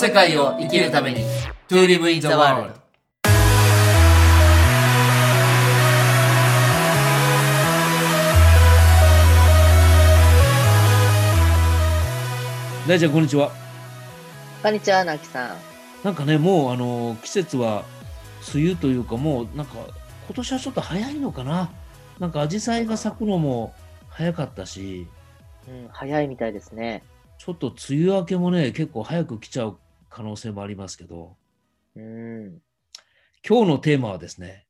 世界を生きるために。To live in the world 大ちゃんこんにちは。こんにちは、なきさん。なんかねもうあの季節は梅雨というかもうなんか今年はちょっと早いのかな。なんか紫陽花が咲くのも早かったし。うん、早いみたいですね。ちょっと梅雨明けもね結構早く来ちゃう可能性もありますけどうん。今日のテーマはですね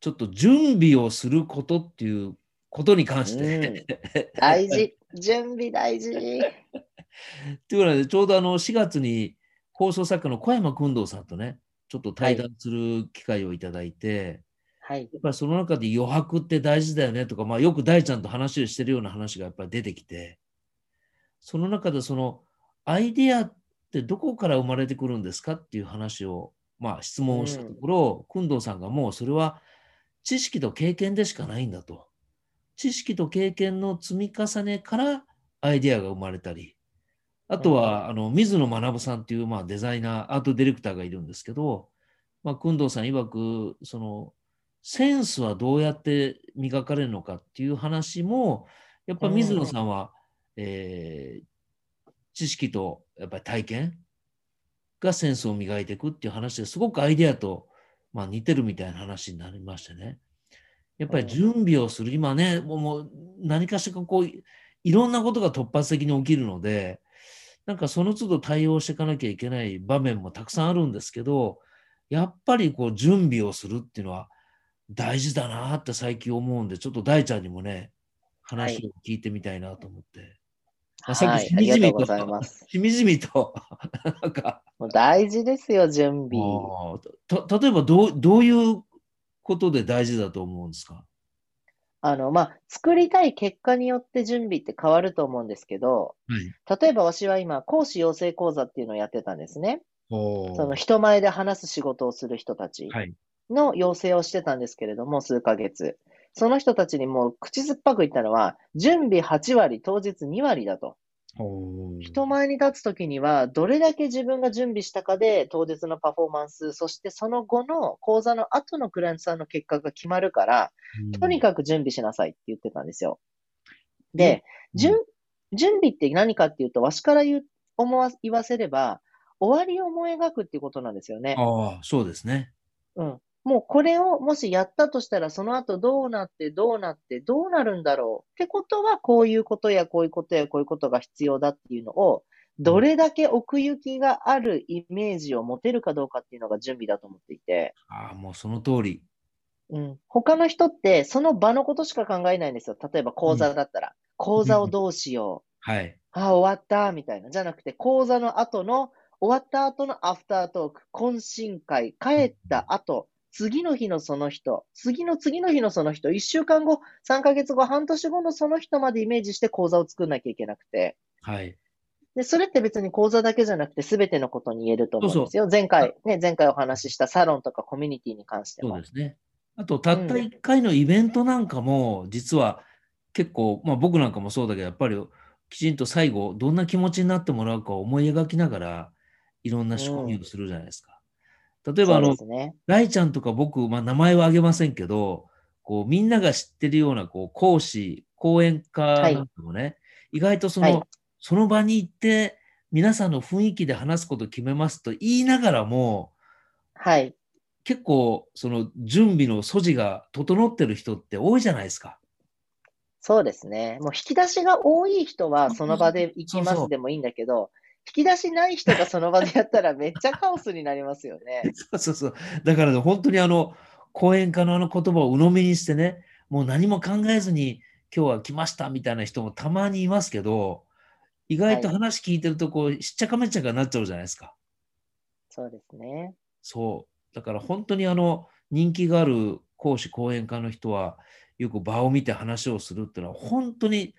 ちょっと準備をすることっていうことに関して、大事。準備大事。ということでちょうどあの4月に放送作家の小山君堂さんとねちょっと対談する機会をいただいて、はい。やっぱりその中で余白って大事だよねとか、まあ、よく大ちゃんと話をしてるような話がやっぱり出てきて、その中でそのアイデアってどこから生まれてくるんですかっていう話を、まあ、質問をしたところ、工藤さんがもうそれは知識と経験でしかないんだと。知識と経験の積み重ねからアイデアが生まれたり、あとは、あの水野学さんっていう、まあ、デザイナー、アートディレクターがいるんですけど、まあ、工藤さん曰く、その、センスはどうやって磨かれるのかっていう話も、やっぱ水野さんは、えー知識とやっぱり体験がセンスを磨いていくっていう話ですごくアイデアと、まあ、似てるみたいな話になりましてね。やっぱり準備をする、今ね、もう何かしらこういいろんなことが突発的に起きるので、なんかその都度対応していかなきゃいけない場面もたくさんあるんですけど、やっぱりこう準備をするっていうのは大事だなって最近思うんで、ちょっと大ちゃんにもね、話を聞いてみたいなと思って。あさっはい。きしみじみとうござい。しみじみと、なんか、大事ですよ、準備。た例えばどうどういうことで大事だと思うんですか？あの、まあ、作りたい結果によって準備って変わると思うんですけど、はい。例えば私は今、講師養成講座っていうのをやってたんですね。おその人前で話す仕事をする人たちはい。の養成をしてたんですけれども、数ヶ月。その人たちにもう口酸っぱく言ったのは、準備8割、当日2割だと。お人前に立つときには、どれだけ自分が準備したかで、当日のパフォーマンス、そしてその後の講座の後のクライアントさんの結果が決まるから、とにかかく準備しなさいって言ってたんですよ。で、うん準準備って何かっていうと、わしから言う思わ言わせれば、終わりを思い描くっていうことなんですよね。ああ、そうですね。うん。もうこれをもしやったとしたら、その後どうなって、どうなって、どうなるんだろうってことは、こういうことやこういうことやこういうことが必要だっていうのを、どれだけ奥行きがあるイメージを持てるかどうかっていうのが準備だと思っていて、ああ、もうその通り。うん。他の人ってその場のことしか考えないんですよ。例えば講座だったら、講座をどうしよう。はい。ああ、終わった、みたいな。じゃなくて、講座の後の、終わった後のアフタートーク、懇親会、帰った後、次の日のその人、次の次の日のその人、一週間後、三ヶ月後、半年後のその人までイメージして講座を作んなきゃいけなくて。はい。で、それって別に講座だけじゃなくて全てのことに言えると思うんですよ。前回、ね、前回お話ししたサロンとかコミュニティに関してもそうで。すね。あと、たった1回のイベントなんかも、実は結構、まあ僕なんかもそうだけど、やっぱりきちんと最後、どんな気持ちになってもらうかを思い描きながら、いろんな仕込みをするじゃないですか。例えば、あの。ライちゃんとか僕、まあ、名前は挙げませんけど、こうみんなが知ってるようなこう講師、講演家なんかもね、意外とその、はいその場に行って、皆さんの雰囲気で話すことを決めますと言いながらも、はい。結構その準備の素地が整ってる人って多いじゃないですか。そうですね。もう引き出しが多い人はその場で行きますでもいいんだけど、引き出しない人がその場でやったらめっちゃカオスになりますよね。そうそうそう。だからね、本当にあの、講演家のあの言葉を鵜呑みにしてね、もう何も考えずに今日は来ましたみたいな人もたまにいますけど、意外とはい話聞いてるとこう、しっちゃかめっちゃかになっちゃうじゃないですか。そうですね。そう。だから本当にあの、人気がある講師、講演家の人は、よく場を見て話をするっていうのは、本当に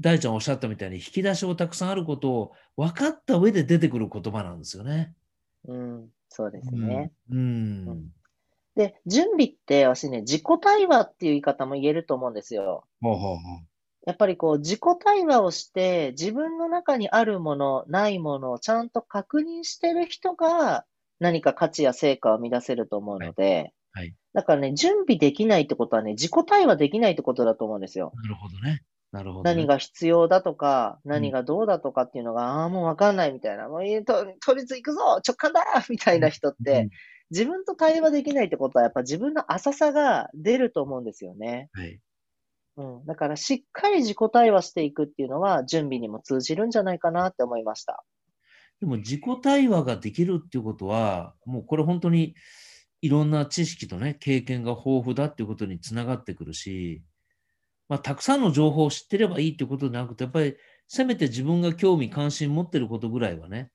大ちゃんおっしゃったみたいに引き出しをたくさんあることを分かった上で出てくる言葉なんですよね。うん、そうですね。うん。うんで、準備って私ね、自己対話っていう言い方も言えると思うんですよ。ほうほうほやっぱりこう自己対話をして、自分の中にあるもの、ないものをちゃんと確認してる人が何か価値や成果を生み出せると思うので、はいはいだからね、準備できないってことはね、自己対話できないってことだと思うんですよ。なるほどね。なるほど、ね。何が必要だとか、何がどうだとかっていうのが、ああ、もうわかんないみたいな、もういいと、とりあえず行くぞ直感だ みたいな人って、自分と対話できないってことは、やっぱ自分の浅さが出ると思うんですよね。うん、はい。うん。だから、しっかり自己対話していくっていうのは、準備にも通じるんじゃないかなって思いました。でも、自己対話ができるっていうことは、もうこれ本当にいろんな知識とね、経験が豊富だっていうことにつながってくるし、まあ、たくさんの情報を知ってればいいってことじゃなくて、やっぱり、せめて自分が興味関心持ってることぐらいはね、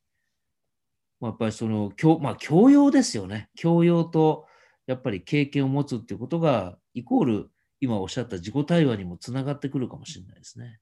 まあ、やっぱりその、教まあ、教養ですよね。教養と、やっぱり経験を持つっていうことが、イコール、今おっしゃった自己対話にもつながってくるかもしれないですね。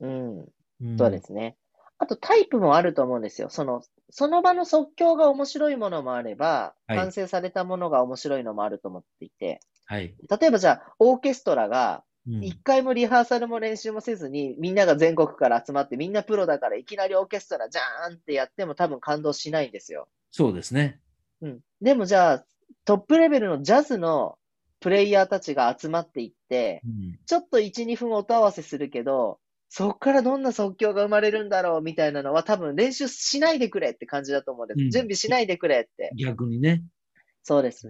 うん。うん、そうですね。あとタイプもあると思うんですよ。その、その場の即興が面白いものもあれば、はい完成されたものが面白いのもあると思っていて、はい。例えばじゃあ、オーケストラが、うん一回もリハーサルも練習もせずに、みんなが全国から集まって、みんなプロだからいきなりオーケストラじゃーんってやっても多分感動しないんですよ。そうですね。うん。でもじゃあ、トップレベルのジャズのプレイヤーたちが集まっていって、うんちょっと1、2分音合わせするけど、そこからどんな即興が生まれるんだろうみたいなのは多分練習しないでくれって感じだと思うんです。うん準備しないでくれって。逆にね。そうです。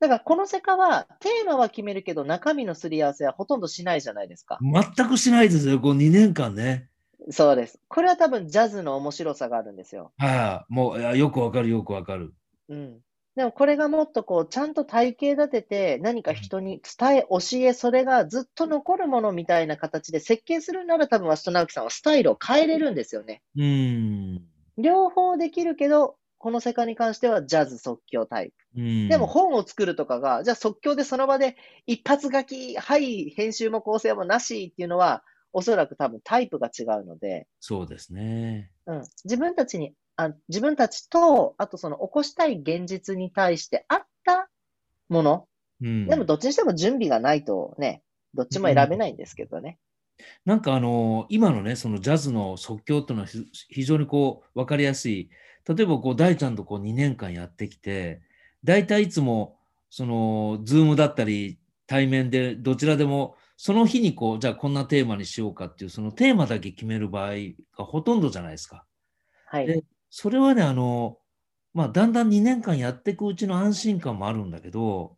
だからこのセカはテーマは決めるけど中身のすり合わせはほとんどしないじゃないですか。全くしないですよ、この2年間ね。そうです。これは多分ジャズの面白さがあるんですよ。はい、もうよくわかる、よくわかる。うん。でもこれがもっとこう、ちゃんと体系立てて、何か人に伝え、教え、それがずっと残るものみたいな形で設計するなら多分、鷲戸直樹さんはスタイルを変えれるんですよね。うーん。両方できるけど、この世界に関してはジャズ即興タイプ。うん、でも本を作るとかが、じゃあ即興でその場で一発書き、はい、編集も構成もなしっていうのは、おそらく多分タイプが違うので、そうですね。うん、自分たちにあ、自分たちと、あとその起こしたい現実に対して合ったもの。うん、でもどっちにしても準備がないとね、どっちも選べないんですけどね。なんかあの今のね、そのジャズの即興っていうのはひ非常にこう分かりやすい。例えばこう大ちゃんとこう2年間やってきて、大体いつもそのズームだったり対面でどちらでもその日にこうじゃあこんなテーマにしようかっていうそのテーマだけ決める場合がほとんどじゃないですか。はい。でそれはね、あの、まあ、だんだん2年間やっていくうちの安心感もあるんだけど、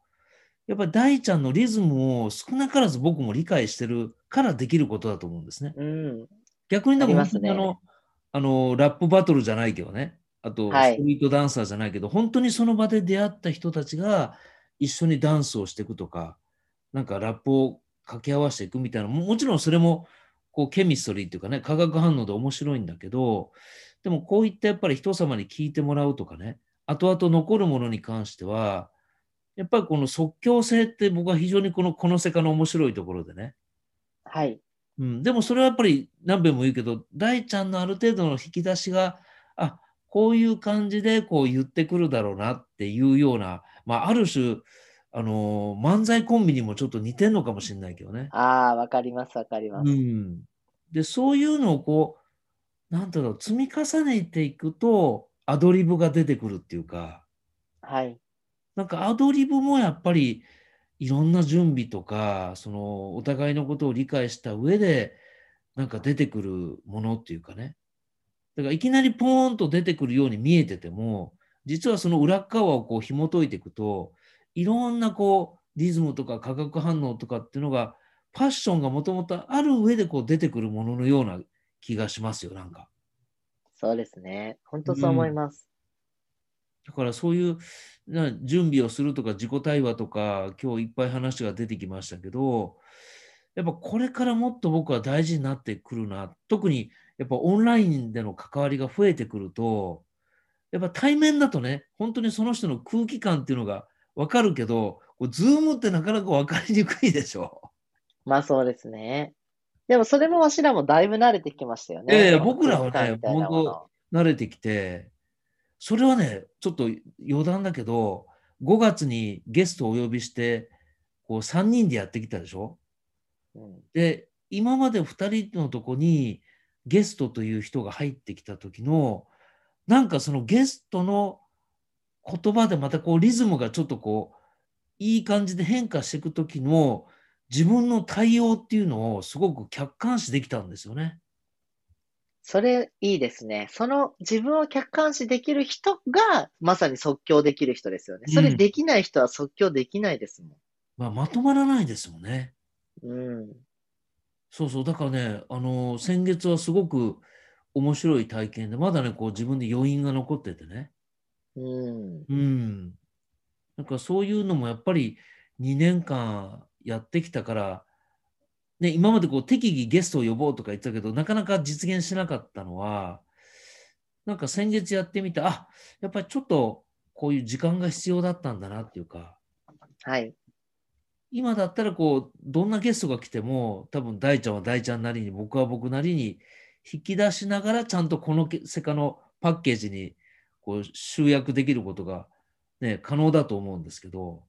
やっぱり大ちゃんのリズムを少なからず僕も理解してるからできることだと思うんですね。うん。逆にでもあねあの、あの、ラップバトルじゃないけどね、あと、はい。ストリートダンサーじゃないけど、本当にその場で出会った人たちが一緒にダンスをしていくとか、なんかラップを掛け合わせていくみたいな、ももちろんそれも、こう、ケミストリーっていうかね、化学反応で面白いんだけど、でもこういったやっぱり人様に聞いてもらうとかね、後々残るものに関しては、やっぱりこの即興性って僕は非常にこの、この世界の面白いところでね、はい。うん、でもそれはやっぱり何べんも言うけど、大ちゃんのある程度の引き出しが、あこういう感じでこう言ってくるだろうなっていうような、まあ、ある種、あのー漫才コンビにもちょっと似てんのかもしれないけどね。ああ、わかります、わかります。うん、で、そういうのをこう、なんだろう、積み重ねていくと、アドリブが出てくるっていうか、はい。なんかアドリブもやっぱりいろんな準備とか、そのお互いのことを理解した上で、なんか出てくるものっていうかね。だからいきなりポーンと出てくるように見えてても、実はその裏っ側をこう紐解いていくと、いろんなこうリズムとか化学反応とかっていうのが、パッションがもともとある上でこう出てくるもののような気がしますよ、なんか。そうですね。本当そう思います。だからそういうな準備をするとか自己対話とか今日いっぱい話が出てきましたけどやっぱこれからもっと僕は大事になってくるな特にやっぱオンラインでの関わりが増えてくるとやっぱ対面だとね本当にその人の空気感っていうのが分かるけどズームってなかなか分かりにくいでしょ。まあそうですね。でもそれもわしらもだいぶ慣れてきましたよね。いやいやこの僕らはね空気感みたいなもの慣れてきて、それはね、ちょっと余談だけど、5月にゲストをお呼びして、こう3人でやってきたでしょうんで、今まで2人のとこにゲストという人が入ってきた時のなんかそのゲストの言葉でまたこうリズムがちょっとこういい感じで変化していく時の自分の対応っていうのをすごく客観視できたんですよね。それいいですね。その自分を客観視できる人がまさに即興できる人ですよね。それできない人は即興できないですもん。まあ、まとまらないですもんね。うん。そうそう。だからね、あの、先月はすごく面白い体験で、まだね、こう自分で余韻が残っててね。うん。うん。なんかそういうのもやっぱり2年間やってきたから、ね、今までこう適宜ゲストを呼ぼうとか言ってたけど、なかなか実現しなかったのは、なんか先月やってみて、あ、やっぱりちょっとこういう時間が必要だったんだなっていうか、はい。今だったらこう、どんなゲストが来ても、多分大ちゃんは大ちゃんなりに、僕は僕なりに引き出しながら、ちゃんとこのセカのパッケージにこう集約できることが、ね、可能だと思うんですけど。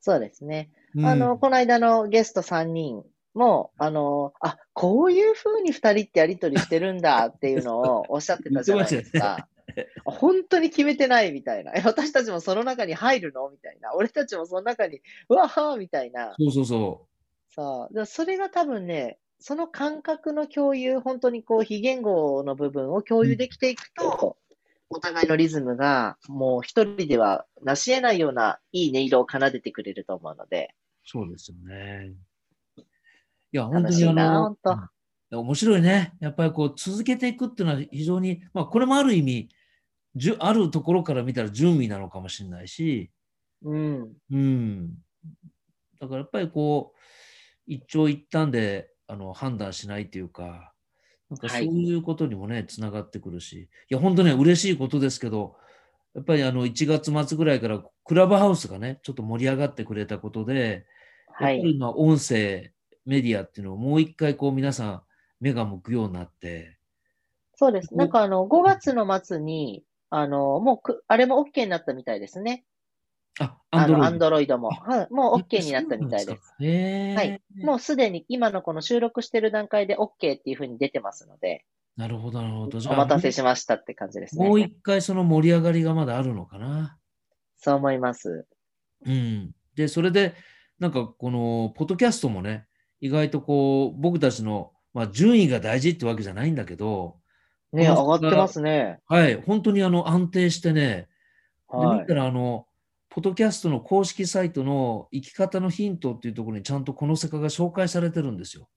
そうですね。うんあの、この間のゲスト3人も、あの、あ、こういう風に2人ってやりとりしてるんだっていうのをおっしゃってたじゃないですか。本当に決めてないみたいな。え私たちもその中に入るの？みたいな。俺たちもその中に、うわはーみたいな。そうそうそさあ、だからそれが多分ね、その感覚の共有、本当にこう非言語の部分を共有できていくと、お互いのリズムがもう一人では成し得ないようないい音色を奏でてくれると思うので、う。そうですよね。いや、本当にあの面白いね。やっぱりこう続けていくっていうのは非常に、まあこれもある意味、じゅあるところから見たら準備なのかもしれないし、うん。うん。だからやっぱりこう、一長一短であの判断しないっていうか、なんかそうはいいうことにもね、つながってくるし、いや、本当ね、嬉しいことですけど、やっぱりあの1月末ぐらいからクラブハウスがね、ちょっと盛り上がってくれたことで、はい。やっぱり今、音声、メディアっていうのをもう一回こう皆さん目が向くようになって、そうです。なんかあの、5月の末に、あの、もうく、あれも OK になったみたいですね。あ、あの、アンドドロイドも。はい。もう OK になったみたいです。。へえ。はいもうすでに今のこの収録してる段階で OK っていうふうに出てますので、なるほど、なるほど。じお待たせしましたって感じですね。もう一回その盛り上がりがまだあるのかな？そう思います。うん。で、それで、なんかこの、ポッドキャストもね、意外とこう、僕たちの、まあ、順位が大事ってわけじゃないんだけど、ね、上がってますね。はい、本当にあの、安定してね、で、はい。見たらあの、ポッドキャストの公式サイトの生き方のヒントっていうところにちゃんとこの世界が紹介されてるんですよ。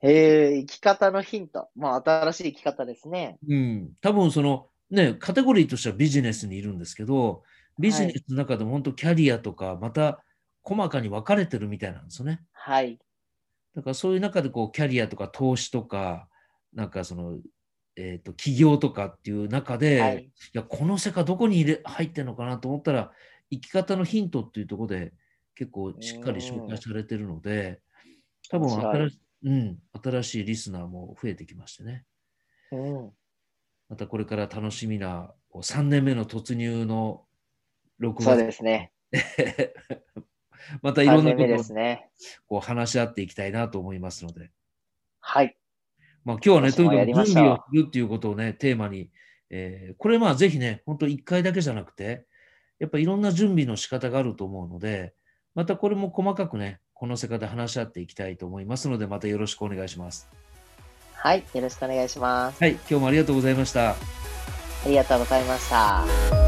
へえ、生き方のヒント。まあ、新しい生き方ですね。うん。多分その、ね、カテゴリーとしてはビジネスにいるんですけど、ビジネスの中でも本当キャリアとか、また細かに分かれてるみたいなんですよね。はい。だからそういう中でこうキャリアとか投資とか、なんかその、えっ、と、起業とかっていう中で、、はいい。や、この世界どこに入れ入ってるのかなと思ったら、生き方のヒントっていうところで結構しっかり紹介されてるので、多分新し,、うん、新しいリスナーも増えてきましてね。うん。またこれから楽しみなこう3年目の突入の6そう月、ですね。またいろ3年目でんなことを。こう話し合っていきたいなと思いますので、はい。まあ、今日はね、とにかく準備をするっていうことをね、テーマに、えーこれまあぜひね、本当1回だけじゃなくて、やっぱいろんな準備の仕方があると思うので、またこれも細かくね、この世界で話し合っていきたいと思いますので、またよろしくお願いします。はい。よろしくお願いします。はい、今日もありがとうございました。ありがとうございました。